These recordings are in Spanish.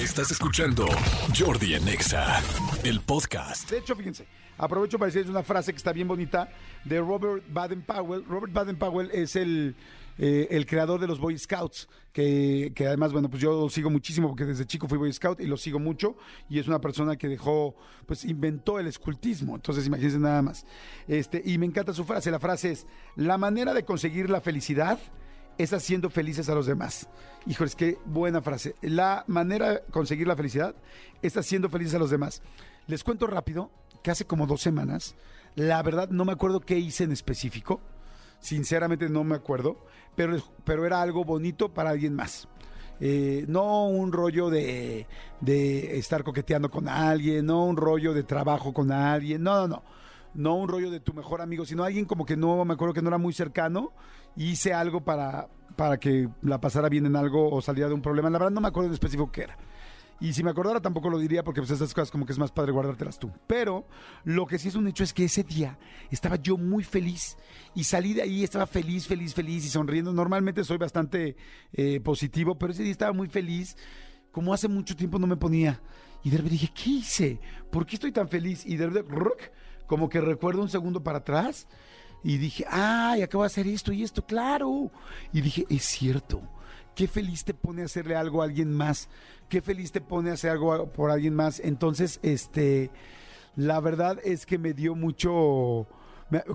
Estás escuchando Jordi en Exa, el podcast. De hecho, fíjense, aprovecho para decirles una frase que está bien bonita de Robert Baden-Powell. Robert Baden-Powell es el, eh, el creador de los Boy Scouts, que, que además, bueno, pues yo lo sigo muchísimo porque desde chico fui Boy Scout y lo sigo mucho. Y es una persona que dejó, pues inventó el escultismo. Entonces, imagínense nada más. Este, y me encanta su frase. La frase es: La manera de conseguir la felicidad es haciendo felices a los demás. Híjoles, qué buena frase. La manera de conseguir la felicidad es haciendo felices a los demás. Les cuento rápido que hace como dos semanas, la verdad no me acuerdo qué hice en específico, sinceramente no me acuerdo, pero, pero era algo bonito para alguien más. Eh, no un rollo de, de estar coqueteando con alguien, no un rollo de trabajo con alguien, no, no, no no un rollo de tu mejor amigo, sino alguien como que no, me acuerdo que no era muy cercano, hice algo para, para que la pasara bien en algo o saliera de un problema. La verdad no me acuerdo en específico qué era. Y si me acordara tampoco lo diría porque pues esas cosas como que es más padre guardártelas tú. Pero lo que sí es un hecho es que ese día estaba yo muy feliz y salí de ahí, estaba feliz, feliz, feliz y sonriendo. Normalmente soy bastante eh, positivo, pero ese día estaba muy feliz, como hace mucho tiempo no me ponía. Y de repente dije, ¿qué hice? ¿Por qué estoy tan feliz? Y de repente, como que recuerdo un segundo para atrás y dije, ay, acabo de hacer esto y esto, claro. Y dije, es cierto. Qué feliz te pone hacerle algo a alguien más. Qué feliz te pone hacer algo por alguien más. Entonces, este, la verdad es que me dio mucho,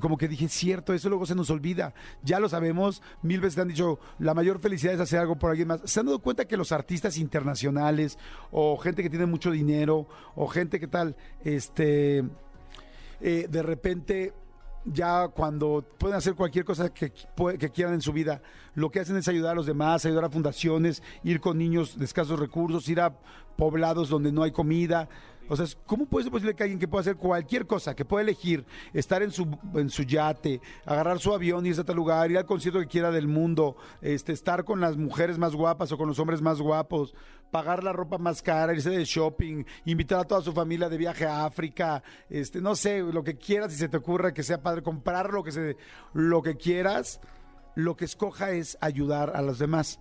como que dije, cierto, eso luego se nos olvida. Ya lo sabemos, mil veces te han dicho, la mayor felicidad es hacer algo por alguien más. ¿Se han dado cuenta que los artistas internacionales o gente que tiene mucho dinero o gente que tal, este, eh, de repente ya cuando pueden hacer cualquier cosa que, que, quieran en su vida, lo que hacen es ayudar a los demás, ayudar a fundaciones, ir con niños de escasos recursos, ir a poblados donde no hay comida. O sea, ¿cómo puede ser posible que alguien que pueda hacer cualquier cosa, que pueda elegir estar en su, en su yate, agarrar su avión, irse a tal lugar, ir al concierto que quiera del mundo, este, estar con las mujeres más guapas o con los hombres más guapos, pagar la ropa más cara, irse de shopping, invitar a toda su familia de viaje a África, este, no sé, lo que quieras, si se te ocurra que sea padre, comprar lo que, se, lo que quieras, lo que escoja es ayudar a los demás.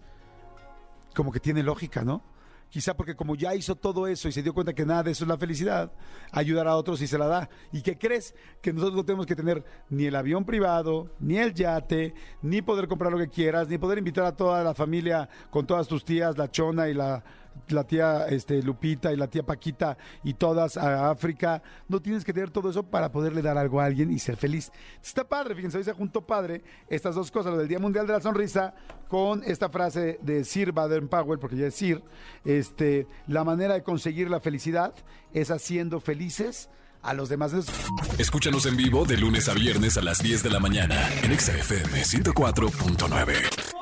Como que tiene lógica, ¿no? Quizá porque como ya hizo todo eso y se dio cuenta que nada de eso es la felicidad, ayudar a otros y se la da. ¿Y qué crees? Que nosotros no tenemos que tener ni el avión privado, ni el yate, ni poder comprar lo que quieras, ni poder invitar a toda la familia con todas tus tías, la chona y la la tía este, Lupita y la tía Paquita y todas a África. No tienes que tener todo eso para poderle dar algo a alguien y ser feliz. Está padre, fíjense, hoy se juntó padre estas dos cosas, lo del Día Mundial de la Sonrisa con esta frase de Sir Baden-Powell, porque ya es Sir, este, la manera de conseguir la felicidad es haciendo felices a los demás. Escúchanos en vivo de lunes a viernes a las 10 de la mañana en XFM 104.9.